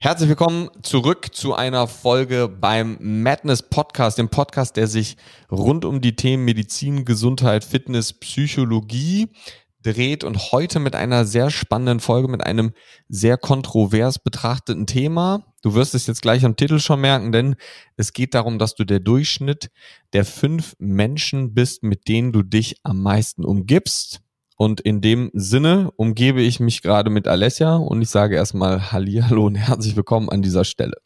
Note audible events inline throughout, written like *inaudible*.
Herzlich willkommen zurück zu einer Folge beim Madness Podcast, dem Podcast, der sich rund um die Themen Medizin, Gesundheit, Fitness, Psychologie dreht und heute mit einer sehr spannenden Folge, mit einem sehr kontrovers betrachteten Thema. Du wirst es jetzt gleich am Titel schon merken, denn es geht darum, dass du der Durchschnitt der fünf Menschen bist, mit denen du dich am meisten umgibst. Und in dem Sinne umgebe ich mich gerade mit Alessia und ich sage erstmal Hallihallo und herzlich willkommen an dieser Stelle.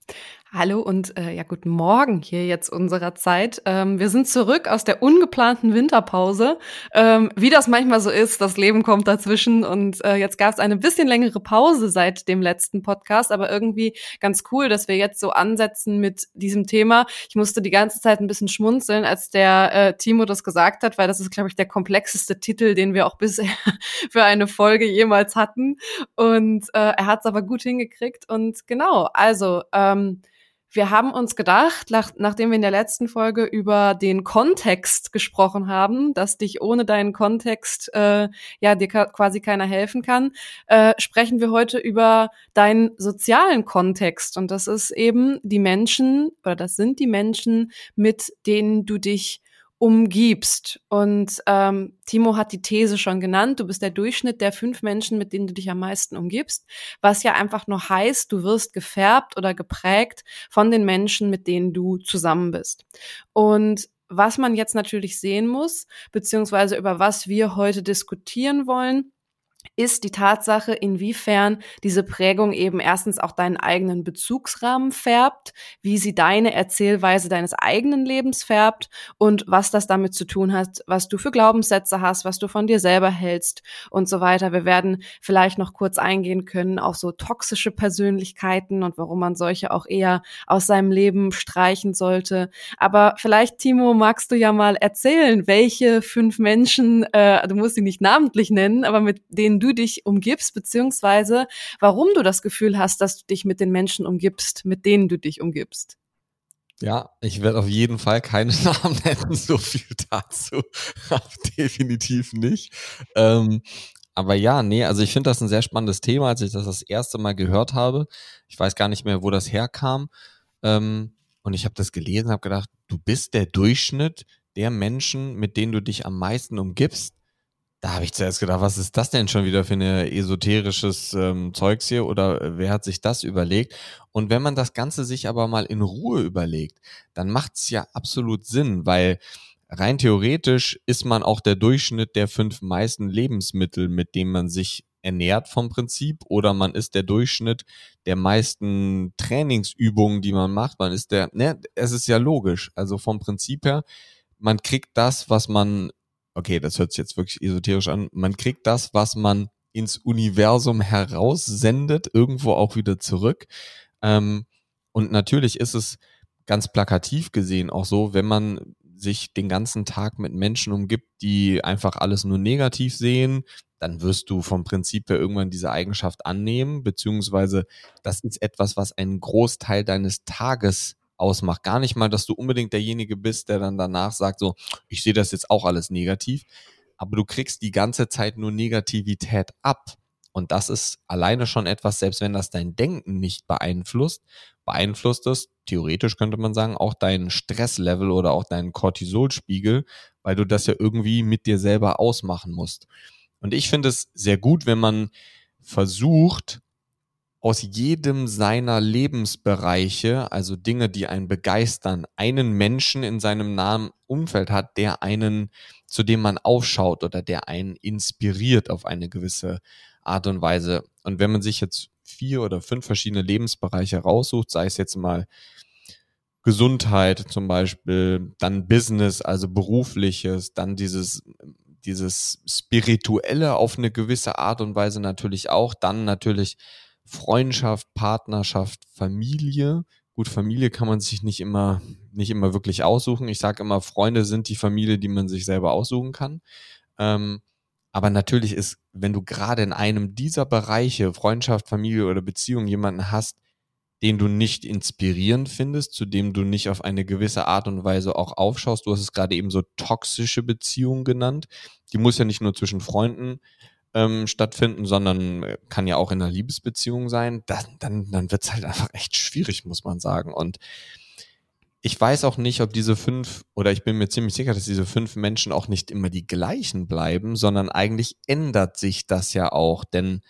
Hallo und äh, ja, guten Morgen hier jetzt unserer Zeit. Ähm, wir sind zurück aus der ungeplanten Winterpause. Ähm, wie das manchmal so ist, das Leben kommt dazwischen und äh, jetzt gab es eine bisschen längere Pause seit dem letzten Podcast, aber irgendwie ganz cool, dass wir jetzt so ansetzen mit diesem Thema. Ich musste die ganze Zeit ein bisschen schmunzeln, als der äh, Timo das gesagt hat, weil das ist, glaube ich, der komplexeste Titel, den wir auch bisher *laughs* für eine Folge jemals hatten. Und äh, er hat es aber gut hingekriegt. Und genau, also ähm, wir haben uns gedacht, nach, nachdem wir in der letzten Folge über den Kontext gesprochen haben, dass dich ohne deinen Kontext äh, ja dir quasi keiner helfen kann, äh, sprechen wir heute über deinen sozialen Kontext. Und das ist eben die Menschen oder das sind die Menschen, mit denen du dich umgibst. Und ähm, Timo hat die These schon genannt, du bist der Durchschnitt der fünf Menschen, mit denen du dich am meisten umgibst, was ja einfach nur heißt, du wirst gefärbt oder geprägt von den Menschen, mit denen du zusammen bist. Und was man jetzt natürlich sehen muss, beziehungsweise über was wir heute diskutieren wollen, ist die Tatsache, inwiefern diese Prägung eben erstens auch deinen eigenen Bezugsrahmen färbt, wie sie deine Erzählweise deines eigenen Lebens färbt und was das damit zu tun hat, was du für Glaubenssätze hast, was du von dir selber hältst und so weiter. Wir werden vielleicht noch kurz eingehen können auf so toxische Persönlichkeiten und warum man solche auch eher aus seinem Leben streichen sollte. Aber vielleicht, Timo, magst du ja mal erzählen, welche fünf Menschen, äh, du musst sie nicht namentlich nennen, aber mit denen denen du dich umgibst, beziehungsweise warum du das Gefühl hast, dass du dich mit den Menschen umgibst, mit denen du dich umgibst. Ja, ich werde auf jeden Fall keine *laughs* Namen nennen, so viel dazu. *laughs* Definitiv nicht. Ähm, aber ja, nee, also ich finde das ein sehr spannendes Thema, als ich das das erste Mal gehört habe. Ich weiß gar nicht mehr, wo das herkam. Ähm, und ich habe das gelesen, habe gedacht, du bist der Durchschnitt der Menschen, mit denen du dich am meisten umgibst. Da habe ich zuerst gedacht, was ist das denn schon wieder für ein esoterisches ähm, Zeugs hier oder äh, wer hat sich das überlegt? Und wenn man das Ganze sich aber mal in Ruhe überlegt, dann macht es ja absolut Sinn, weil rein theoretisch ist man auch der Durchschnitt der fünf meisten Lebensmittel, mit denen man sich ernährt vom Prinzip oder man ist der Durchschnitt der meisten Trainingsübungen, die man macht. Man ist der, ne, es ist ja logisch. Also vom Prinzip her, man kriegt das, was man okay, das hört sich jetzt wirklich esoterisch an, man kriegt das, was man ins Universum heraussendet, irgendwo auch wieder zurück. Ähm, und natürlich ist es ganz plakativ gesehen auch so, wenn man sich den ganzen Tag mit Menschen umgibt, die einfach alles nur negativ sehen, dann wirst du vom Prinzip her irgendwann diese Eigenschaft annehmen, beziehungsweise das ist etwas, was einen Großteil deines Tages ausmacht. Gar nicht mal, dass du unbedingt derjenige bist, der dann danach sagt, so, ich sehe das jetzt auch alles negativ, aber du kriegst die ganze Zeit nur Negativität ab. Und das ist alleine schon etwas, selbst wenn das dein Denken nicht beeinflusst, beeinflusst es, theoretisch könnte man sagen, auch dein Stresslevel oder auch deinen Cortisolspiegel, weil du das ja irgendwie mit dir selber ausmachen musst. Und ich finde es sehr gut, wenn man versucht, aus jedem seiner Lebensbereiche, also Dinge, die einen begeistern, einen Menschen in seinem nahen Umfeld hat, der einen, zu dem man aufschaut oder der einen inspiriert auf eine gewisse Art und Weise. Und wenn man sich jetzt vier oder fünf verschiedene Lebensbereiche raussucht, sei es jetzt mal Gesundheit zum Beispiel, dann Business, also berufliches, dann dieses dieses spirituelle auf eine gewisse Art und Weise natürlich auch, dann natürlich Freundschaft, Partnerschaft, Familie. Gut, Familie kann man sich nicht immer, nicht immer wirklich aussuchen. Ich sage immer, Freunde sind die Familie, die man sich selber aussuchen kann. Ähm, aber natürlich ist, wenn du gerade in einem dieser Bereiche, Freundschaft, Familie oder Beziehung, jemanden hast, den du nicht inspirierend findest, zu dem du nicht auf eine gewisse Art und Weise auch aufschaust. Du hast es gerade eben so toxische Beziehungen genannt. Die muss ja nicht nur zwischen Freunden ähm, stattfinden, sondern äh, kann ja auch in einer Liebesbeziehung sein, dann, dann, dann wird es halt *laughs* einfach echt schwierig, muss man sagen. Und ich weiß auch nicht, ob diese fünf, oder ich bin mir ziemlich sicher, dass diese fünf Menschen auch nicht immer die gleichen bleiben, sondern eigentlich ändert sich das ja auch. Denn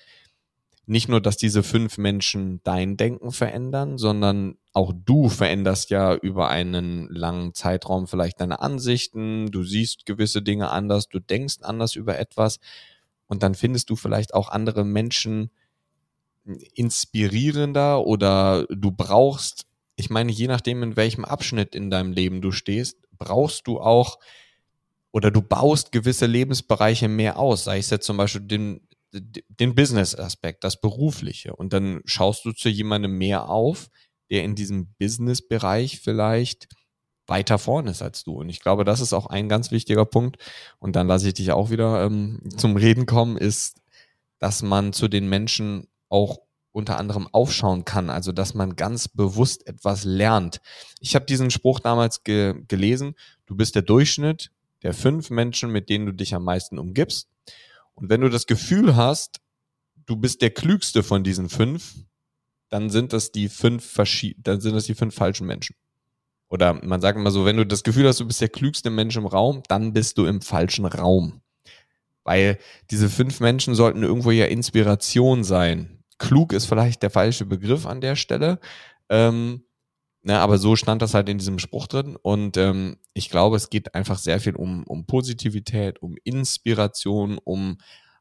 nicht nur, dass diese fünf Menschen dein Denken verändern, sondern auch du veränderst ja über einen langen Zeitraum vielleicht deine Ansichten, du siehst gewisse Dinge anders, du denkst anders über etwas und dann findest du vielleicht auch andere Menschen inspirierender oder du brauchst ich meine, je nachdem, in welchem Abschnitt in deinem Leben du stehst, brauchst du auch oder du baust gewisse Lebensbereiche mehr aus, sei es jetzt zum Beispiel den, den Business-Aspekt, das Berufliche. Und dann schaust du zu jemandem mehr auf, der in diesem Business-Bereich vielleicht weiter vorne ist als du. Und ich glaube, das ist auch ein ganz wichtiger Punkt. Und dann lasse ich dich auch wieder ähm, zum Reden kommen, ist, dass man zu den Menschen auch unter anderem aufschauen kann, also dass man ganz bewusst etwas lernt. Ich habe diesen Spruch damals ge gelesen, du bist der Durchschnitt der fünf Menschen, mit denen du dich am meisten umgibst. Und wenn du das Gefühl hast, du bist der klügste von diesen fünf, dann sind das die fünf dann sind das die fünf falschen Menschen. Oder man sagt immer so, wenn du das Gefühl hast, du bist der klügste Mensch im Raum, dann bist du im falschen Raum. Weil diese fünf Menschen sollten irgendwo ja Inspiration sein klug ist vielleicht der falsche Begriff an der Stelle. Ähm, na, aber so stand das halt in diesem Spruch drin. Und ähm, ich glaube, es geht einfach sehr viel um, um Positivität, um Inspiration, um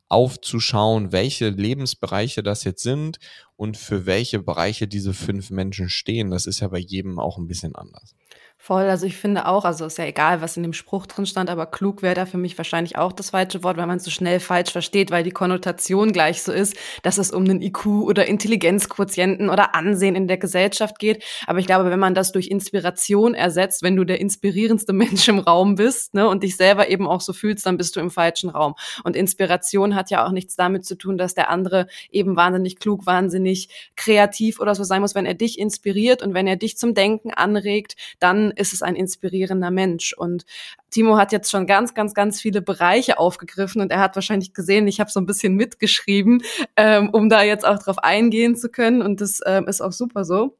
aufzuschauen, welche Lebensbereiche das jetzt sind und für welche Bereiche diese fünf Menschen stehen. Das ist ja bei jedem auch ein bisschen anders. Voll, also ich finde auch, also ist ja egal, was in dem Spruch drin stand, aber klug wäre da für mich wahrscheinlich auch das falsche Wort, weil man es so schnell falsch versteht, weil die Konnotation gleich so ist, dass es um einen IQ oder Intelligenzquotienten oder Ansehen in der Gesellschaft geht. Aber ich glaube, wenn man das durch Inspiration ersetzt, wenn du der inspirierendste *laughs* Mensch im Raum bist ne, und dich selber eben auch so fühlst, dann bist du im falschen Raum. Und Inspiration hat ja auch nichts damit zu tun, dass der andere eben wahnsinnig klug, wahnsinnig kreativ oder so sein muss. Wenn er dich inspiriert und wenn er dich zum Denken anregt, dann ist es ein inspirierender Mensch. Und Timo hat jetzt schon ganz, ganz, ganz viele Bereiche aufgegriffen und er hat wahrscheinlich gesehen, ich habe so ein bisschen mitgeschrieben, ähm, um da jetzt auch drauf eingehen zu können. Und das ähm, ist auch super so.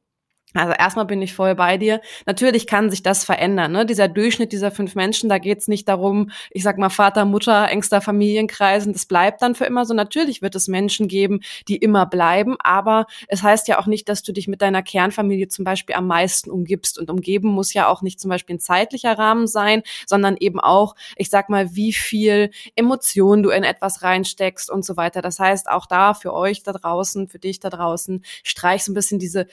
Also erstmal bin ich voll bei dir. Natürlich kann sich das verändern. Ne? Dieser Durchschnitt dieser fünf Menschen, da geht's nicht darum, ich sag mal Vater, Mutter, engster Familienkreisen, das bleibt dann für immer so. Natürlich wird es Menschen geben, die immer bleiben, aber es heißt ja auch nicht, dass du dich mit deiner Kernfamilie zum Beispiel am meisten umgibst. Und umgeben muss ja auch nicht zum Beispiel ein zeitlicher Rahmen sein, sondern eben auch, ich sag mal, wie viel Emotionen du in etwas reinsteckst und so weiter. Das heißt, auch da für euch da draußen, für dich da draußen, streich so ein bisschen diese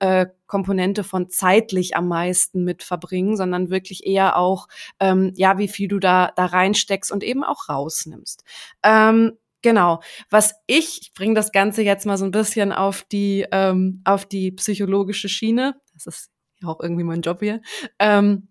äh, Komponente von zeitlich am meisten mit verbringen, sondern wirklich eher auch, ähm, ja, wie viel du da, da reinsteckst und eben auch rausnimmst. Ähm, Genau. Was ich, ich bringe das Ganze jetzt mal so ein bisschen auf die, ähm, auf die psychologische Schiene. Das ist auch irgendwie mein Job hier. Ähm,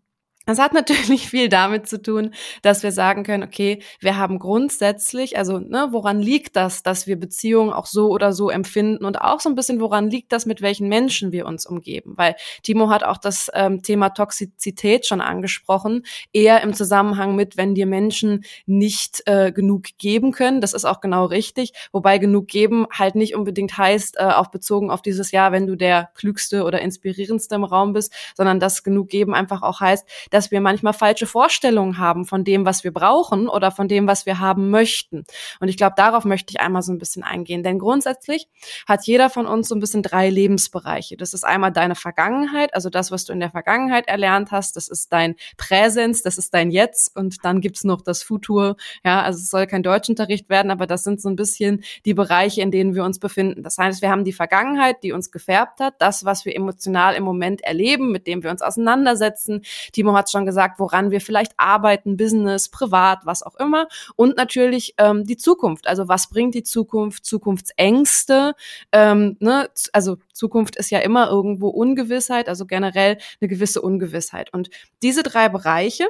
das hat natürlich viel damit zu tun, dass wir sagen können, okay, wir haben grundsätzlich, also ne, woran liegt das, dass wir Beziehungen auch so oder so empfinden und auch so ein bisschen, woran liegt das, mit welchen Menschen wir uns umgeben? Weil Timo hat auch das ähm, Thema Toxizität schon angesprochen, eher im Zusammenhang mit, wenn dir Menschen nicht äh, genug geben können. Das ist auch genau richtig, wobei genug geben halt nicht unbedingt heißt, äh, auch bezogen auf dieses Jahr, wenn du der klügste oder inspirierendste im Raum bist, sondern dass genug geben einfach auch heißt, dass dass wir manchmal falsche Vorstellungen haben von dem, was wir brauchen oder von dem, was wir haben möchten. Und ich glaube, darauf möchte ich einmal so ein bisschen eingehen. Denn grundsätzlich hat jeder von uns so ein bisschen drei Lebensbereiche. Das ist einmal deine Vergangenheit, also das, was du in der Vergangenheit erlernt hast. Das ist dein Präsens, das ist dein Jetzt. Und dann gibt's noch das Futur. Ja, also es soll kein Deutschunterricht werden, aber das sind so ein bisschen die Bereiche, in denen wir uns befinden. Das heißt, wir haben die Vergangenheit, die uns gefärbt hat, das, was wir emotional im Moment erleben, mit dem wir uns auseinandersetzen. Timo hat schon gesagt, woran wir vielleicht arbeiten, Business, privat, was auch immer. Und natürlich ähm, die Zukunft. Also was bringt die Zukunft? Zukunftsängste. Ähm, ne? Also Zukunft ist ja immer irgendwo Ungewissheit, also generell eine gewisse Ungewissheit. Und diese drei Bereiche,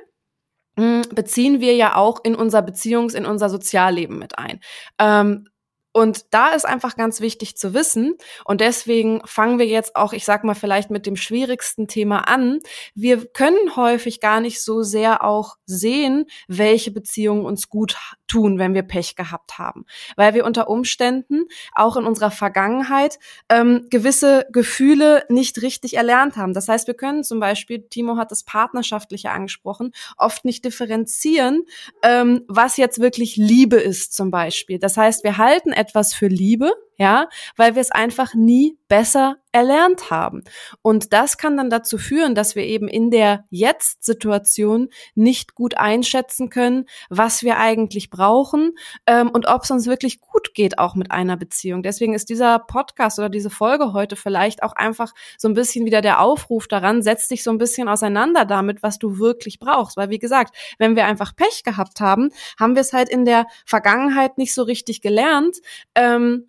hm, beziehen wir ja auch in unser Beziehungs-, in unser Sozialleben mit ein. Ähm, und da ist einfach ganz wichtig zu wissen. Und deswegen fangen wir jetzt auch, ich sag mal, vielleicht mit dem schwierigsten Thema an. Wir können häufig gar nicht so sehr auch sehen, welche Beziehungen uns gut tun, wenn wir Pech gehabt haben, weil wir unter Umständen auch in unserer Vergangenheit ähm, gewisse Gefühle nicht richtig erlernt haben. Das heißt, wir können zum Beispiel, Timo hat das Partnerschaftliche angesprochen, oft nicht differenzieren, ähm, was jetzt wirklich Liebe ist zum Beispiel. Das heißt, wir halten etwas für Liebe, ja, weil wir es einfach nie besser erlernt haben. Und das kann dann dazu führen, dass wir eben in der Jetzt-Situation nicht gut einschätzen können, was wir eigentlich brauchen ähm, und ob es uns wirklich gut geht, auch mit einer Beziehung. Deswegen ist dieser Podcast oder diese Folge heute vielleicht auch einfach so ein bisschen wieder der Aufruf daran, setz dich so ein bisschen auseinander damit, was du wirklich brauchst. Weil, wie gesagt, wenn wir einfach Pech gehabt haben, haben wir es halt in der Vergangenheit nicht so richtig gelernt. Ähm,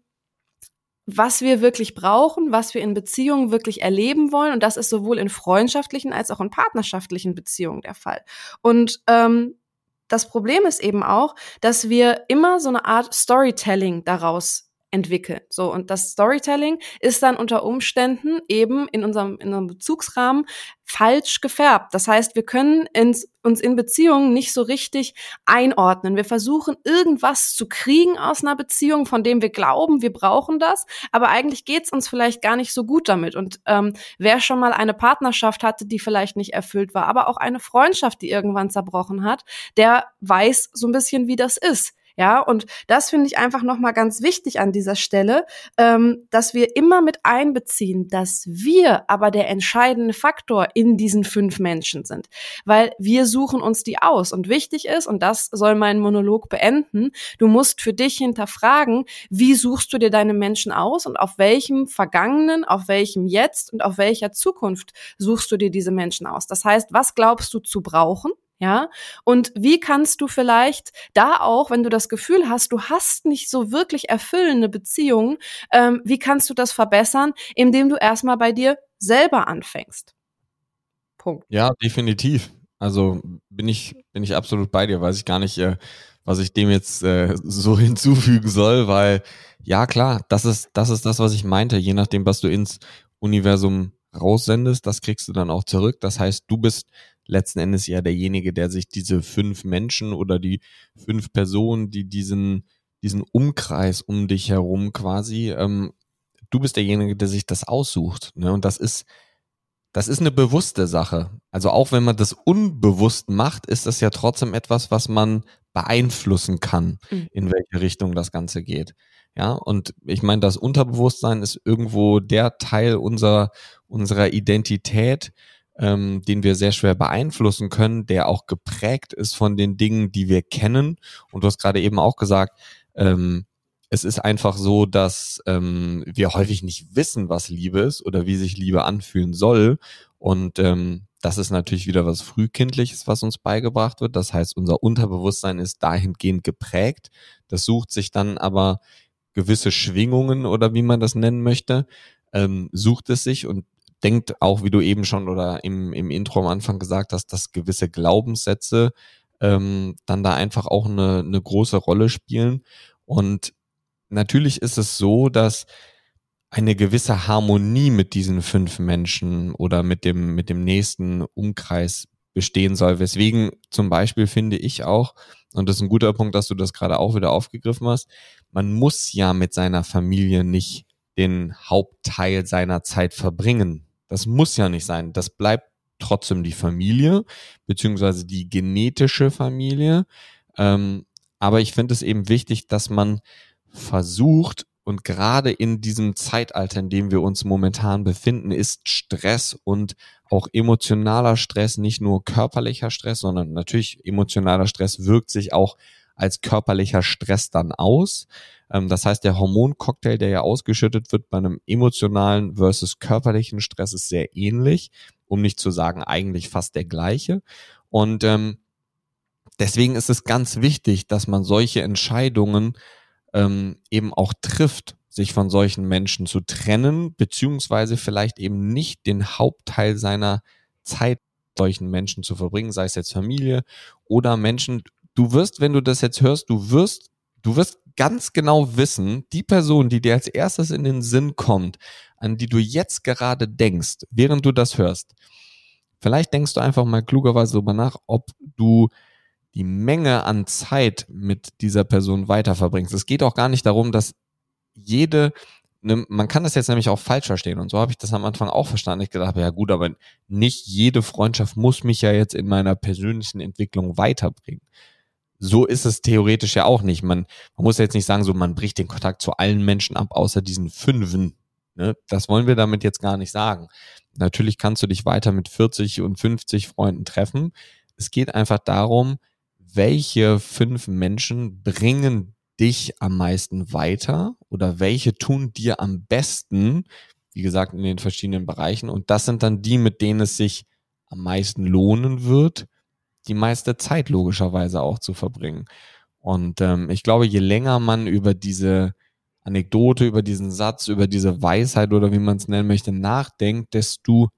was wir wirklich brauchen, was wir in Beziehungen wirklich erleben wollen. Und das ist sowohl in freundschaftlichen als auch in partnerschaftlichen Beziehungen der Fall. Und ähm, das Problem ist eben auch, dass wir immer so eine Art Storytelling daraus entwickeln. So, und das Storytelling ist dann unter Umständen eben in unserem, in unserem Bezugsrahmen falsch gefärbt. Das heißt, wir können ins, uns in Beziehungen nicht so richtig einordnen. Wir versuchen irgendwas zu kriegen aus einer Beziehung, von dem wir glauben, wir brauchen das, aber eigentlich geht's uns vielleicht gar nicht so gut damit. Und ähm, wer schon mal eine Partnerschaft hatte, die vielleicht nicht erfüllt war, aber auch eine Freundschaft, die irgendwann zerbrochen hat, der weiß so ein bisschen, wie das ist. Ja, und das finde ich einfach nochmal ganz wichtig an dieser Stelle, ähm, dass wir immer mit einbeziehen, dass wir aber der entscheidende Faktor in diesen fünf Menschen sind. Weil wir suchen uns die aus. Und wichtig ist, und das soll mein Monolog beenden, du musst für dich hinterfragen, wie suchst du dir deine Menschen aus und auf welchem Vergangenen, auf welchem Jetzt und auf welcher Zukunft suchst du dir diese Menschen aus. Das heißt, was glaubst du zu brauchen? Ja, und wie kannst du vielleicht da auch, wenn du das Gefühl hast, du hast nicht so wirklich erfüllende Beziehungen, ähm, wie kannst du das verbessern, indem du erstmal bei dir selber anfängst? Punkt. Ja, definitiv. Also bin ich, bin ich absolut bei dir, weiß ich gar nicht, äh, was ich dem jetzt äh, so *laughs* hinzufügen soll, weil ja klar, das ist, das ist das, was ich meinte. Je nachdem, was du ins Universum raussendest, das kriegst du dann auch zurück. Das heißt, du bist letzten Endes ja derjenige, der sich diese fünf Menschen oder die fünf Personen, die diesen, diesen Umkreis um dich herum quasi, ähm, du bist derjenige, der sich das aussucht. Ne? Und das ist, das ist eine bewusste Sache. Also auch wenn man das unbewusst macht, ist das ja trotzdem etwas, was man beeinflussen kann, mhm. in welche Richtung das Ganze geht. Ja, und ich meine, das Unterbewusstsein ist irgendwo der Teil unserer, unserer Identität, ähm, den wir sehr schwer beeinflussen können, der auch geprägt ist von den Dingen, die wir kennen. Und du hast gerade eben auch gesagt, ähm, es ist einfach so, dass ähm, wir häufig nicht wissen, was Liebe ist oder wie sich Liebe anfühlen soll. Und ähm, das ist natürlich wieder was Frühkindliches, was uns beigebracht wird. Das heißt, unser Unterbewusstsein ist dahingehend geprägt. Das sucht sich dann aber gewisse Schwingungen oder wie man das nennen möchte, ähm, sucht es sich und denkt auch, wie du eben schon oder im, im Intro am Anfang gesagt hast, dass gewisse Glaubenssätze ähm, dann da einfach auch eine, eine große Rolle spielen. Und natürlich ist es so, dass eine gewisse Harmonie mit diesen fünf Menschen oder mit dem, mit dem nächsten Umkreis bestehen soll. Weswegen zum Beispiel finde ich auch, und das ist ein guter Punkt, dass du das gerade auch wieder aufgegriffen hast, man muss ja mit seiner Familie nicht den Hauptteil seiner Zeit verbringen. Das muss ja nicht sein. Das bleibt trotzdem die Familie, beziehungsweise die genetische Familie. Ähm, aber ich finde es eben wichtig, dass man versucht, und gerade in diesem Zeitalter, in dem wir uns momentan befinden, ist Stress und auch emotionaler Stress, nicht nur körperlicher Stress, sondern natürlich emotionaler Stress wirkt sich auch als körperlicher Stress dann aus. Ähm, das heißt, der Hormoncocktail, der ja ausgeschüttet wird bei einem emotionalen versus körperlichen Stress, ist sehr ähnlich, um nicht zu sagen eigentlich fast der gleiche. Und ähm, deswegen ist es ganz wichtig, dass man solche Entscheidungen ähm, eben auch trifft, sich von solchen Menschen zu trennen, beziehungsweise vielleicht eben nicht den Hauptteil seiner Zeit solchen Menschen zu verbringen, sei es jetzt Familie oder Menschen. Du wirst, wenn du das jetzt hörst, du wirst, du wirst ganz genau wissen, die Person, die dir als erstes in den Sinn kommt, an die du jetzt gerade denkst, während du das hörst. Vielleicht denkst du einfach mal klugerweise darüber nach, ob du die Menge an Zeit mit dieser Person weiter verbringst. Es geht auch gar nicht darum, dass jede, ne, man kann das jetzt nämlich auch falsch verstehen und so habe ich das am Anfang auch verstanden. Ich gedacht, ja gut, aber nicht jede Freundschaft muss mich ja jetzt in meiner persönlichen Entwicklung weiterbringen. So ist es theoretisch ja auch nicht. Man, man muss jetzt nicht sagen, so man bricht den Kontakt zu allen Menschen ab, außer diesen Fünfen. Ne? Das wollen wir damit jetzt gar nicht sagen. Natürlich kannst du dich weiter mit 40 und 50 Freunden treffen. Es geht einfach darum, welche fünf Menschen bringen dich am meisten weiter oder welche tun dir am besten, wie gesagt, in den verschiedenen Bereichen. Und das sind dann die, mit denen es sich am meisten lohnen wird, die meiste Zeit logischerweise auch zu verbringen. Und ähm, ich glaube, je länger man über diese Anekdote, über diesen Satz, über diese Weisheit oder wie man es nennen möchte, nachdenkt, desto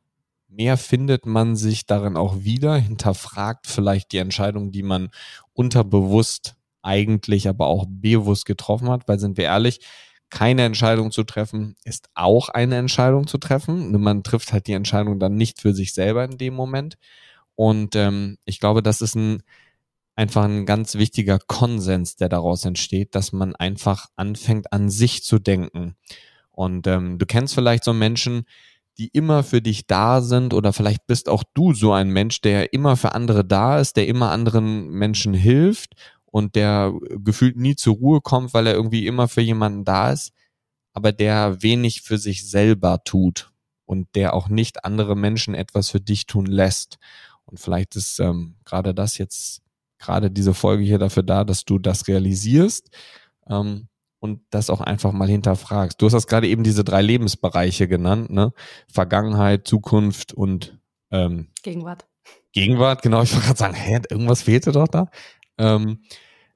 mehr findet man sich darin auch wieder, hinterfragt vielleicht die Entscheidung, die man unterbewusst eigentlich, aber auch bewusst getroffen hat, weil sind wir ehrlich, keine Entscheidung zu treffen ist auch eine Entscheidung zu treffen. Man trifft halt die Entscheidung dann nicht für sich selber in dem Moment. Und ähm, ich glaube, das ist ein einfach ein ganz wichtiger Konsens, der daraus entsteht, dass man einfach anfängt, an sich zu denken. Und ähm, du kennst vielleicht so Menschen, die immer für dich da sind oder vielleicht bist auch du so ein Mensch, der immer für andere da ist, der immer anderen Menschen hilft und der gefühlt nie zur Ruhe kommt, weil er irgendwie immer für jemanden da ist, aber der wenig für sich selber tut und der auch nicht andere Menschen etwas für dich tun lässt. Und vielleicht ist ähm, gerade das jetzt, gerade diese Folge hier dafür da, dass du das realisierst. Ähm, und das auch einfach mal hinterfragst. Du hast das gerade eben diese drei Lebensbereiche genannt, ne? Vergangenheit, Zukunft und ähm, Gegenwart. Gegenwart, genau. Ich wollte gerade sagen, hä, irgendwas fehlte doch da. Ähm,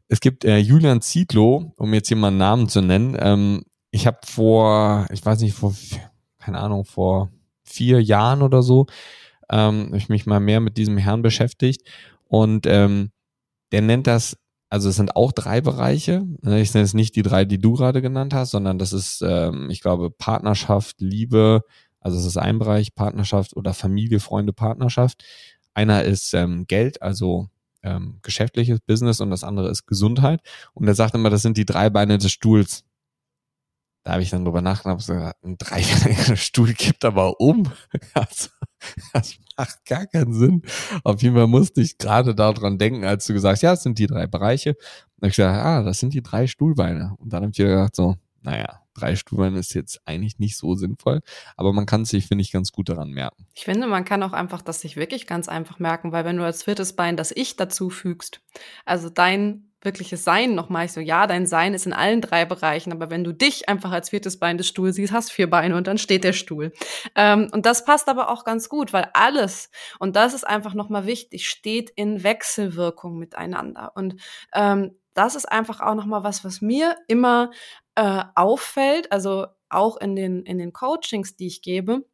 es gibt äh, Julian Zietlow, um jetzt hier mal einen Namen zu nennen. Ähm, ich habe vor, ich weiß nicht, vor, keine Ahnung, vor vier Jahren oder so, ähm, ich mich mal mehr mit diesem Herrn beschäftigt und ähm, der nennt das also es sind auch drei Bereiche. Ne, ich nenne es nicht die drei, die du gerade genannt hast, sondern das ist, ähm, ich glaube, Partnerschaft, Liebe, also es ist ein Bereich, Partnerschaft oder Familie, Freunde, Partnerschaft. Einer ist ähm, Geld, also ähm, geschäftliches Business und das andere ist Gesundheit. Und er sagt immer, das sind die drei Beine des Stuhls. Da habe ich dann drüber nachgedacht, gesagt, ein dreibeiniger Stuhl kippt aber um. *laughs* Also, *laughs* das macht gar keinen Sinn. Auf jeden Fall musste ich gerade daran denken, als du gesagt hast, ja, das sind die drei Bereiche. Und ich gesagt, ah, das sind die drei Stuhlbeine. Und dann habe ich wieder gedacht, so, naja, drei Stuhlbeine ist jetzt eigentlich nicht so sinnvoll, aber man kann sich, finde ich, ganz gut daran merken. Ich finde, man kann auch einfach das sich wirklich ganz einfach merken, weil wenn du als viertes Bein das Ich dazu fügst, also dein wirkliches Sein nochmal. Ich so, ja, dein Sein ist in allen drei Bereichen, aber wenn du dich einfach als viertes Bein des Stuhls siehst, hast vier Beine und dann steht der Stuhl. Ähm, und das passt aber auch ganz gut, weil alles, und das ist einfach nochmal wichtig, steht in Wechselwirkung miteinander. Und ähm, das ist einfach auch nochmal was, was mir immer äh, auffällt, also auch in den, in den Coachings, die ich gebe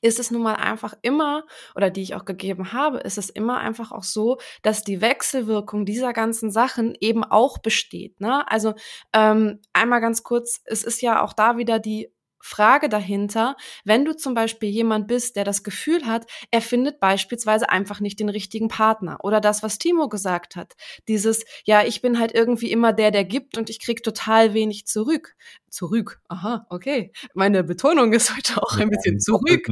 ist es nun mal einfach immer, oder die ich auch gegeben habe, ist es immer einfach auch so, dass die Wechselwirkung dieser ganzen Sachen eben auch besteht. Ne? Also ähm, einmal ganz kurz, es ist ja auch da wieder die Frage dahinter, wenn du zum Beispiel jemand bist, der das Gefühl hat, er findet beispielsweise einfach nicht den richtigen Partner oder das, was Timo gesagt hat, dieses, ja, ich bin halt irgendwie immer der, der gibt und ich krieg total wenig zurück. Zurück, aha, okay. Meine Betonung ist heute auch ein bisschen zurück,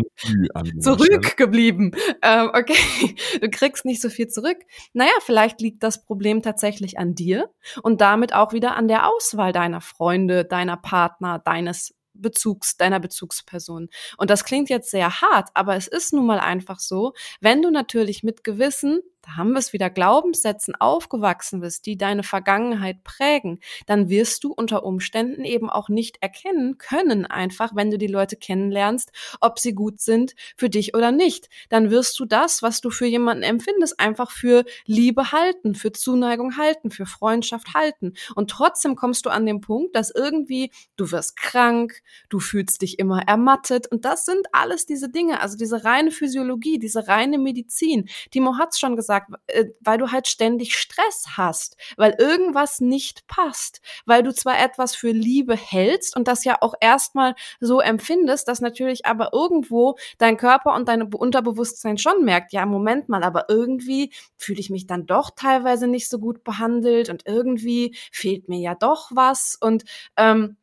zurückgeblieben. Ähm, okay, *laughs* du kriegst nicht so viel zurück. Naja, vielleicht liegt das Problem tatsächlich an dir und damit auch wieder an der Auswahl deiner Freunde, deiner Partner, deines Bezugs, deiner Bezugsperson. Und das klingt jetzt sehr hart, aber es ist nun mal einfach so, wenn du natürlich mit gewissen da haben wir es wieder, Glaubenssätzen aufgewachsen bist, die deine Vergangenheit prägen, dann wirst du unter Umständen eben auch nicht erkennen können, einfach, wenn du die Leute kennenlernst, ob sie gut sind für dich oder nicht. Dann wirst du das, was du für jemanden empfindest, einfach für Liebe halten, für Zuneigung halten, für Freundschaft halten. Und trotzdem kommst du an den Punkt, dass irgendwie du wirst krank, du fühlst dich immer ermattet. Und das sind alles diese Dinge, also diese reine Physiologie, diese reine Medizin. Timo hat's schon gesagt, gesagt, äh, weil du halt ständig Stress hast, weil irgendwas nicht passt, weil du zwar etwas für Liebe hältst und das ja auch erstmal so empfindest, dass natürlich aber irgendwo dein Körper und dein Unterbewusstsein schon merkt, ja, Moment mal, aber irgendwie fühle ich mich dann doch teilweise nicht so gut behandelt und irgendwie fehlt mir ja doch was und ähm,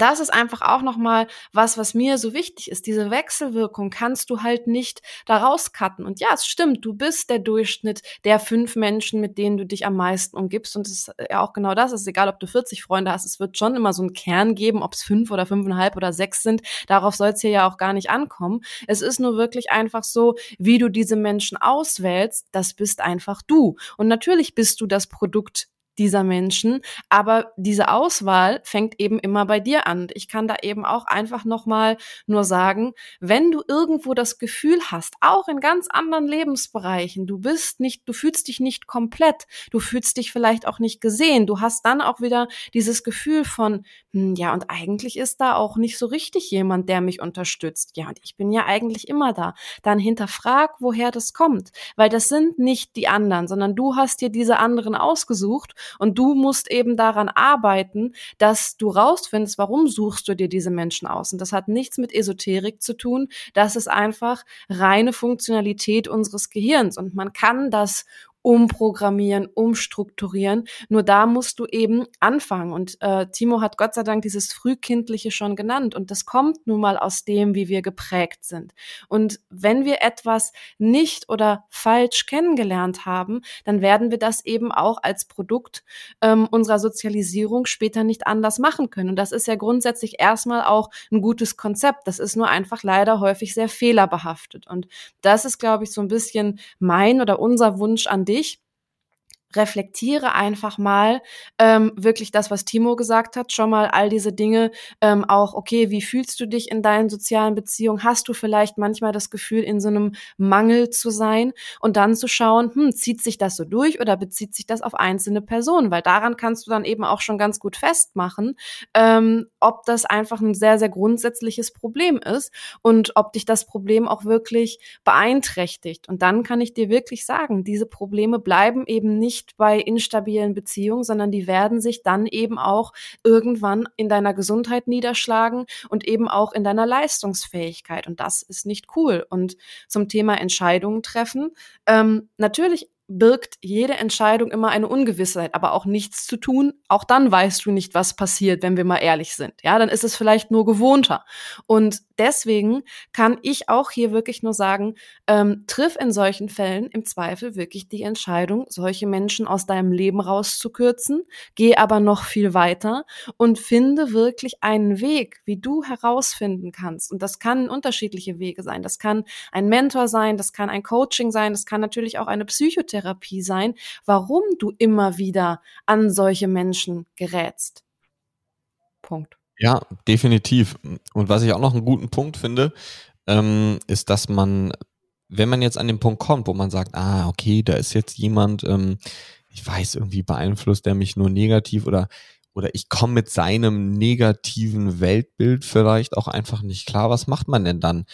das ist einfach auch nochmal was, was mir so wichtig ist. Diese Wechselwirkung kannst du halt nicht daraus cutten. Und ja, es stimmt, du bist der Durchschnitt der fünf Menschen, mit denen du dich am meisten umgibst. Und es ist ja auch genau das. Es ist egal, ob du 40 Freunde hast. Es wird schon immer so einen Kern geben, ob es fünf oder fünfeinhalb oder sechs sind. Darauf soll es hier ja auch gar nicht ankommen. Es ist nur wirklich einfach so, wie du diese Menschen auswählst, das bist einfach du. Und natürlich bist du das Produkt dieser Menschen. Aber diese Auswahl fängt eben immer bei dir an. Ich kann da eben auch einfach nochmal nur sagen, wenn du irgendwo das Gefühl hast, auch in ganz anderen Lebensbereichen, du bist nicht, du fühlst dich nicht komplett, du fühlst dich vielleicht auch nicht gesehen, du hast dann auch wieder dieses Gefühl von, hm, ja, und eigentlich ist da auch nicht so richtig jemand, der mich unterstützt. Ja, und ich bin ja eigentlich immer da. Dann hinterfrag, woher das kommt, weil das sind nicht die anderen, sondern du hast dir diese anderen ausgesucht und du musst eben daran arbeiten, dass du rausfindest, warum suchst du dir diese Menschen aus. Und das hat nichts mit Esoterik zu tun. Das ist einfach reine Funktionalität unseres Gehirns. Und man kann das umprogrammieren, umstrukturieren. Nur da musst du eben anfangen. Und äh, Timo hat Gott sei Dank dieses Frühkindliche schon genannt. Und das kommt nun mal aus dem, wie wir geprägt sind. Und wenn wir etwas nicht oder falsch kennengelernt haben, dann werden wir das eben auch als Produkt ähm, unserer Sozialisierung später nicht anders machen können. Und das ist ja grundsätzlich erstmal auch ein gutes Konzept. Das ist nur einfach leider häufig sehr fehlerbehaftet. Und das ist, glaube ich, so ein bisschen mein oder unser Wunsch an dich dich reflektiere einfach mal ähm, wirklich das, was Timo gesagt hat, schon mal all diese Dinge ähm, auch, okay, wie fühlst du dich in deinen sozialen Beziehungen? Hast du vielleicht manchmal das Gefühl, in so einem Mangel zu sein und dann zu schauen, hm, zieht sich das so durch oder bezieht sich das auf einzelne Personen? Weil daran kannst du dann eben auch schon ganz gut festmachen, ähm, ob das einfach ein sehr, sehr grundsätzliches Problem ist und ob dich das Problem auch wirklich beeinträchtigt. Und dann kann ich dir wirklich sagen, diese Probleme bleiben eben nicht nicht bei instabilen Beziehungen, sondern die werden sich dann eben auch irgendwann in deiner Gesundheit niederschlagen und eben auch in deiner Leistungsfähigkeit. Und das ist nicht cool. Und zum Thema Entscheidungen treffen, ähm, natürlich birgt jede Entscheidung immer eine Ungewissheit, aber auch nichts zu tun. Auch dann weißt du nicht, was passiert, wenn wir mal ehrlich sind. Ja, dann ist es vielleicht nur gewohnter. Und deswegen kann ich auch hier wirklich nur sagen, ähm, triff in solchen Fällen im Zweifel wirklich die Entscheidung, solche Menschen aus deinem Leben rauszukürzen. Geh aber noch viel weiter und finde wirklich einen Weg, wie du herausfinden kannst. Und das kann unterschiedliche Wege sein. Das kann ein Mentor sein, das kann ein Coaching sein, das kann natürlich auch eine Psychotherapie Psychotherapie sein, warum du immer wieder an solche Menschen gerätst. Punkt. Ja, definitiv. Und was ich auch noch einen guten Punkt finde, ähm, ist, dass man, wenn man jetzt an den Punkt kommt, wo man sagt, ah, okay, da ist jetzt jemand, ähm, ich weiß, irgendwie beeinflusst der mich nur negativ oder oder ich komme mit seinem negativen Weltbild vielleicht auch einfach nicht klar. Was macht man denn dann?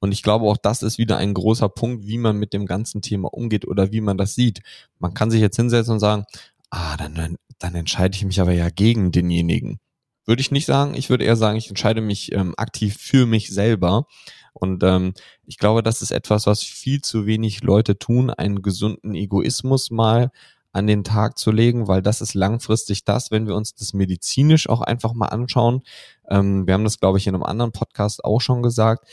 Und ich glaube, auch das ist wieder ein großer Punkt, wie man mit dem ganzen Thema umgeht oder wie man das sieht. Man kann sich jetzt hinsetzen und sagen, ah, dann, dann, entscheide ich mich aber ja gegen denjenigen. Würde ich nicht sagen. Ich würde eher sagen, ich entscheide mich ähm, aktiv für mich selber. Und ähm, ich glaube, das ist etwas, was viel zu wenig Leute tun, einen gesunden Egoismus mal an den Tag zu legen, weil das ist langfristig das, wenn wir uns das medizinisch auch einfach mal anschauen. Ähm, wir haben das, glaube ich, in einem anderen Podcast auch schon gesagt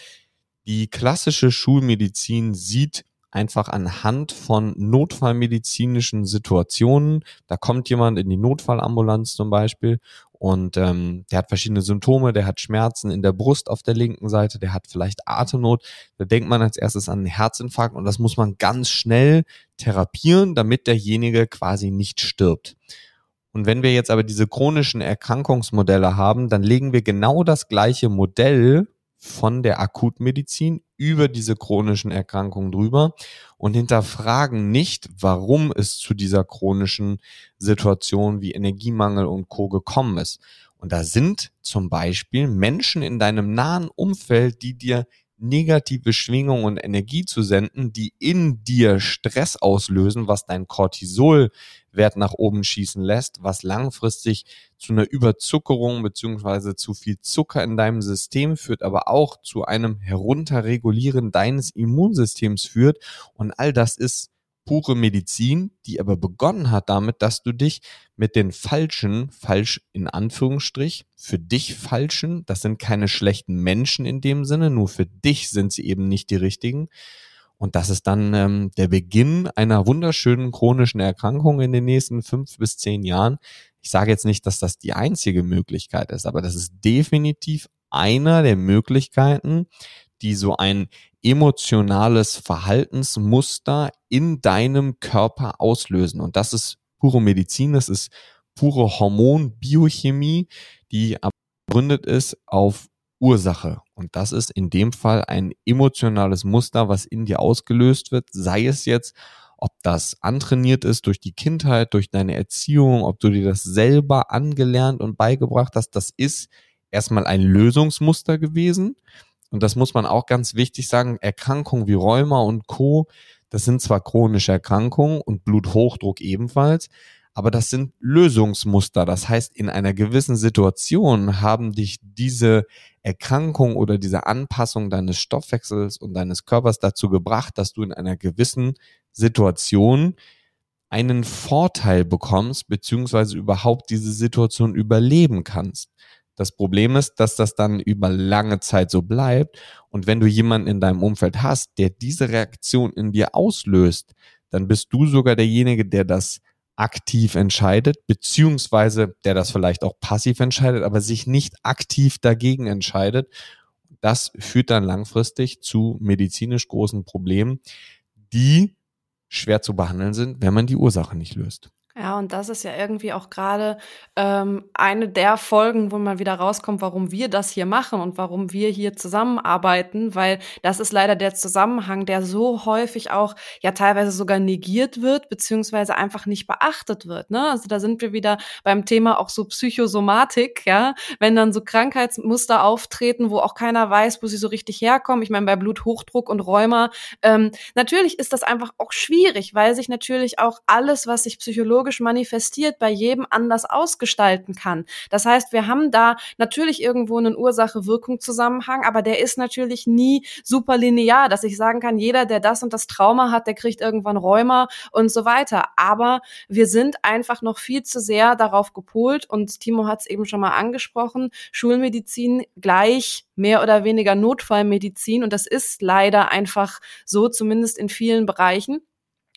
die klassische Schulmedizin sieht einfach anhand von notfallmedizinischen Situationen. Da kommt jemand in die Notfallambulanz zum Beispiel und ähm, der hat verschiedene Symptome, der hat Schmerzen in der Brust auf der linken Seite, der hat vielleicht Atemnot. Da denkt man als erstes an einen Herzinfarkt und das muss man ganz schnell therapieren, damit derjenige quasi nicht stirbt. Und wenn wir jetzt aber diese chronischen Erkrankungsmodelle haben, dann legen wir genau das gleiche Modell von der Akutmedizin über diese chronischen Erkrankungen drüber und hinterfragen nicht, warum es zu dieser chronischen Situation wie Energiemangel und Co. gekommen ist. Und da sind zum Beispiel Menschen in deinem nahen Umfeld, die dir negative Schwingungen und Energie zu senden, die in dir Stress auslösen, was dein Cortisolwert nach oben schießen lässt, was langfristig zu einer Überzuckerung beziehungsweise zu viel Zucker in deinem System führt, aber auch zu einem Herunterregulieren deines Immunsystems führt. Und all das ist pure Medizin, die aber begonnen hat damit, dass du dich mit den falschen, falsch in Anführungsstrich, für dich falschen, das sind keine schlechten Menschen in dem Sinne, nur für dich sind sie eben nicht die richtigen. Und das ist dann ähm, der Beginn einer wunderschönen chronischen Erkrankung in den nächsten fünf bis zehn Jahren. Ich sage jetzt nicht, dass das die einzige Möglichkeit ist, aber das ist definitiv einer der Möglichkeiten, die so ein emotionales Verhaltensmuster in deinem Körper auslösen. Und das ist pure Medizin, das ist pure Hormonbiochemie, die begründet ist auf Ursache. Und das ist in dem Fall ein emotionales Muster, was in dir ausgelöst wird, sei es jetzt, ob das antrainiert ist durch die Kindheit, durch deine Erziehung, ob du dir das selber angelernt und beigebracht hast, das ist erstmal ein Lösungsmuster gewesen, und das muss man auch ganz wichtig sagen, Erkrankungen wie Rheuma und Co., das sind zwar chronische Erkrankungen und Bluthochdruck ebenfalls, aber das sind Lösungsmuster. Das heißt, in einer gewissen Situation haben dich diese Erkrankung oder diese Anpassung deines Stoffwechsels und deines Körpers dazu gebracht, dass du in einer gewissen Situation einen Vorteil bekommst, beziehungsweise überhaupt diese Situation überleben kannst. Das Problem ist, dass das dann über lange Zeit so bleibt. Und wenn du jemanden in deinem Umfeld hast, der diese Reaktion in dir auslöst, dann bist du sogar derjenige, der das aktiv entscheidet, beziehungsweise der das vielleicht auch passiv entscheidet, aber sich nicht aktiv dagegen entscheidet. Das führt dann langfristig zu medizinisch großen Problemen, die schwer zu behandeln sind, wenn man die Ursache nicht löst. Ja, und das ist ja irgendwie auch gerade ähm, eine der Folgen, wo man wieder rauskommt, warum wir das hier machen und warum wir hier zusammenarbeiten, weil das ist leider der Zusammenhang, der so häufig auch ja teilweise sogar negiert wird, beziehungsweise einfach nicht beachtet wird. Ne? Also da sind wir wieder beim Thema auch so Psychosomatik, ja, wenn dann so Krankheitsmuster auftreten, wo auch keiner weiß, wo sie so richtig herkommen. Ich meine, bei Bluthochdruck und Rheuma, ähm, natürlich ist das einfach auch schwierig, weil sich natürlich auch alles, was sich psychologisch psychologisch manifestiert, bei jedem anders ausgestalten kann. Das heißt, wir haben da natürlich irgendwo einen Ursache-Wirkung-Zusammenhang, aber der ist natürlich nie super linear, dass ich sagen kann, jeder, der das und das Trauma hat, der kriegt irgendwann Rheuma und so weiter. Aber wir sind einfach noch viel zu sehr darauf gepolt und Timo hat es eben schon mal angesprochen, Schulmedizin gleich mehr oder weniger Notfallmedizin und das ist leider einfach so, zumindest in vielen Bereichen.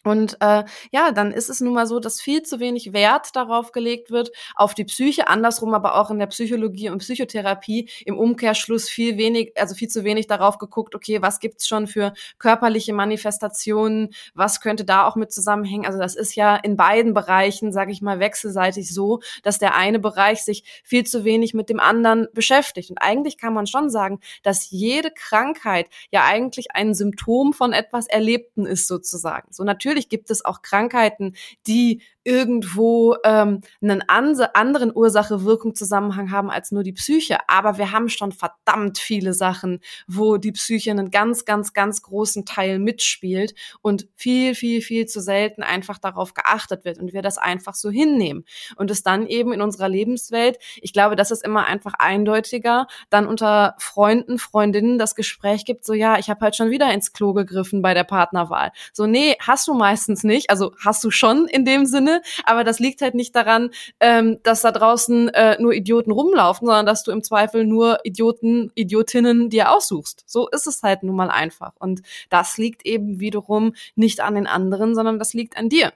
Und äh, ja, dann ist es nun mal so, dass viel zu wenig Wert darauf gelegt wird, auf die Psyche, andersrum aber auch in der Psychologie und Psychotherapie im Umkehrschluss viel wenig, also viel zu wenig darauf geguckt, okay, was gibt's schon für körperliche Manifestationen, was könnte da auch mit zusammenhängen. Also das ist ja in beiden Bereichen, sage ich mal, wechselseitig so, dass der eine Bereich sich viel zu wenig mit dem anderen beschäftigt. Und eigentlich kann man schon sagen, dass jede Krankheit ja eigentlich ein Symptom von etwas Erlebten ist sozusagen. So natürlich natürlich gibt es auch Krankheiten, die irgendwo ähm, einen anderen Ursache-Wirkung-Zusammenhang haben als nur die Psyche. Aber wir haben schon verdammt viele Sachen, wo die Psyche einen ganz, ganz, ganz großen Teil mitspielt und viel, viel, viel zu selten einfach darauf geachtet wird und wir das einfach so hinnehmen. Und es dann eben in unserer Lebenswelt, ich glaube, das ist immer einfach eindeutiger, dann unter Freunden, Freundinnen das Gespräch gibt, so ja, ich habe halt schon wieder ins Klo gegriffen bei der Partnerwahl. So, nee, hast du meistens nicht. Also hast du schon in dem Sinne, aber das liegt halt nicht daran, ähm, dass da draußen äh, nur Idioten rumlaufen, sondern dass du im Zweifel nur Idioten, Idiotinnen dir aussuchst. So ist es halt nun mal einfach. Und das liegt eben wiederum nicht an den anderen, sondern das liegt an dir.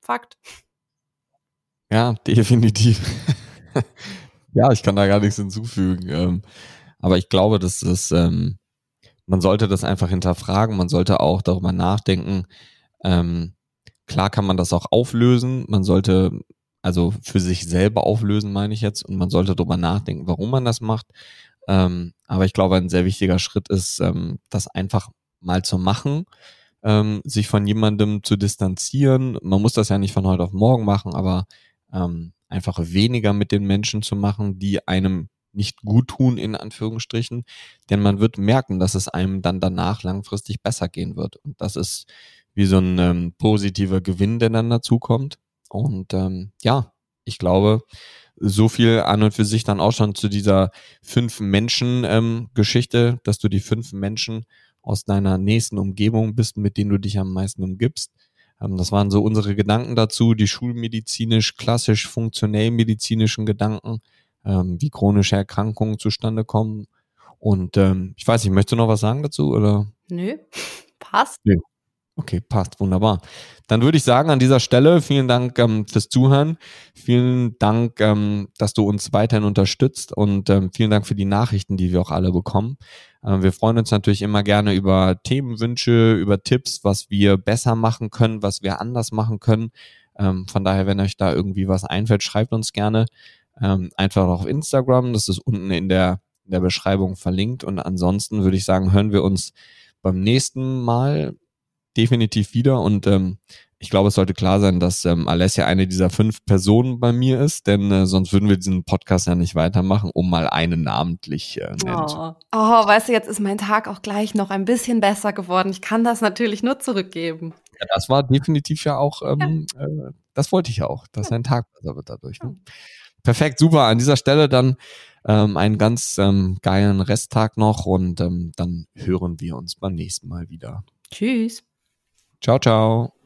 Fakt. Ja, definitiv. *laughs* ja, ich kann da gar nichts hinzufügen. Ähm, aber ich glaube, dass es, ähm, man sollte das einfach hinterfragen, man sollte auch darüber nachdenken, ähm, Klar kann man das auch auflösen. Man sollte also für sich selber auflösen, meine ich jetzt, und man sollte darüber nachdenken, warum man das macht. Ähm, aber ich glaube, ein sehr wichtiger Schritt ist, ähm, das einfach mal zu machen, ähm, sich von jemandem zu distanzieren. Man muss das ja nicht von heute auf morgen machen, aber ähm, einfach weniger mit den Menschen zu machen, die einem nicht gut tun, in Anführungsstrichen. Denn man wird merken, dass es einem dann danach langfristig besser gehen wird. Und das ist wie so ein ähm, positiver Gewinn, der dann dazukommt. Und ähm, ja, ich glaube, so viel an und für sich dann auch schon zu dieser fünf Menschen ähm, Geschichte, dass du die fünf Menschen aus deiner nächsten Umgebung bist, mit denen du dich am meisten umgibst. Ähm, das waren so unsere Gedanken dazu, die schulmedizinisch, klassisch, funktionell medizinischen Gedanken, ähm, wie chronische Erkrankungen zustande kommen. Und ähm, ich weiß nicht, möchtest du noch was sagen dazu oder? Nö, *laughs* passt. Nö. Okay, passt, wunderbar. Dann würde ich sagen, an dieser Stelle vielen Dank ähm, fürs Zuhören. Vielen Dank, ähm, dass du uns weiterhin unterstützt und ähm, vielen Dank für die Nachrichten, die wir auch alle bekommen. Ähm, wir freuen uns natürlich immer gerne über Themenwünsche, über Tipps, was wir besser machen können, was wir anders machen können. Ähm, von daher, wenn euch da irgendwie was einfällt, schreibt uns gerne ähm, einfach auf Instagram. Das ist unten in der, in der Beschreibung verlinkt. Und ansonsten würde ich sagen, hören wir uns beim nächsten Mal definitiv wieder und ähm, ich glaube, es sollte klar sein, dass ähm, Alessia eine dieser fünf Personen bei mir ist, denn äh, sonst würden wir diesen Podcast ja nicht weitermachen, um mal eine namentlich äh, nennen. Oh. oh, weißt du, jetzt ist mein Tag auch gleich noch ein bisschen besser geworden. Ich kann das natürlich nur zurückgeben. Ja, das war definitiv ja auch, ähm, ja. Äh, das wollte ich ja auch, dass ja. ein Tag besser wird dadurch. Ne? Perfekt, super. An dieser Stelle dann ähm, einen ganz ähm, geilen Resttag noch und ähm, dann hören wir uns beim nächsten Mal wieder. Tschüss. Ciao, ciao.